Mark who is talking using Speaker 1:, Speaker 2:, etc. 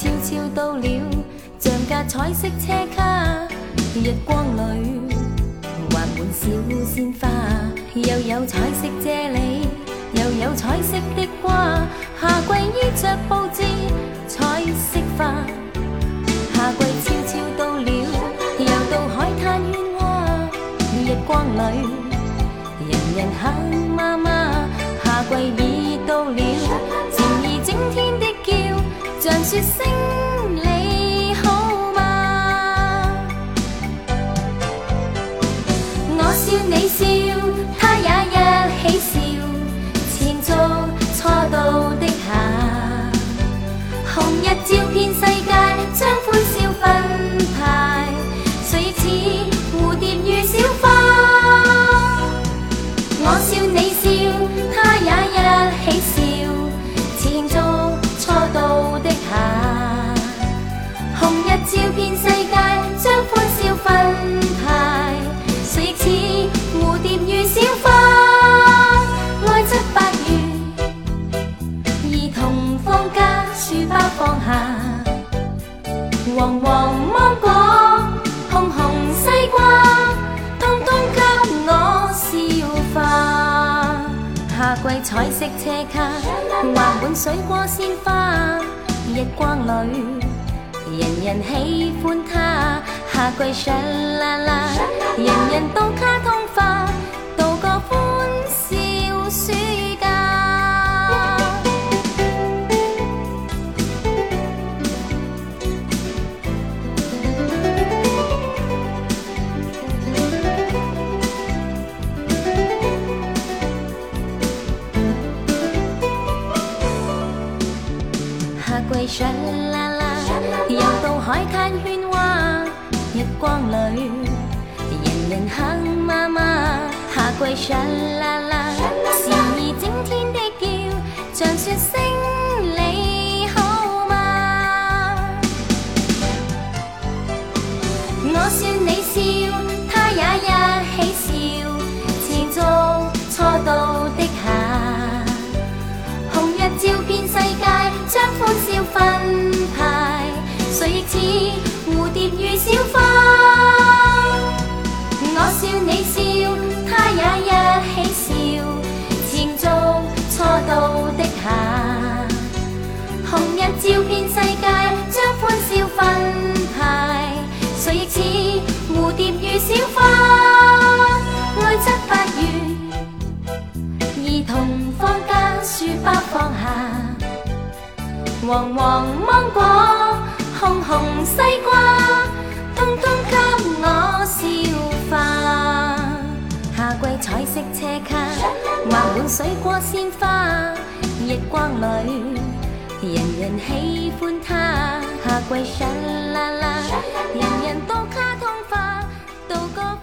Speaker 1: 悄悄到了，像架彩色车卡，日光里画满小鲜花，又有彩色遮喱，又有彩色的瓜，夏季衣着布置彩色花，夏季悄悄到了，又到海滩喧哗，日光里人人喊妈妈，夏季已到了。像说声。黄黄芒果，红红西瓜，通通给我消化。夏季彩色车卡，画满水果鲜花，日光里人人喜欢它。夏季色啦啦，人人都卡通化。啦啦啦，又到海滩喧哗，日光里人人喊妈妈。夏季啦啦啦，时而整天的叫，像说声你好吗？我说你笑，他也。蝴蝶与小花，我笑你笑，他也一起笑，前奏错到的下，红日照遍世界，将欢笑分派，谁似蝴蝶与小花，爱七八月，儿童放假，书包放下，黄黄芒果。红红西瓜，通通给我消化。夏季彩色车卡，画满水果鲜花，日光里人人喜欢它。夏季沙啦啦，人人都卡通化，到各。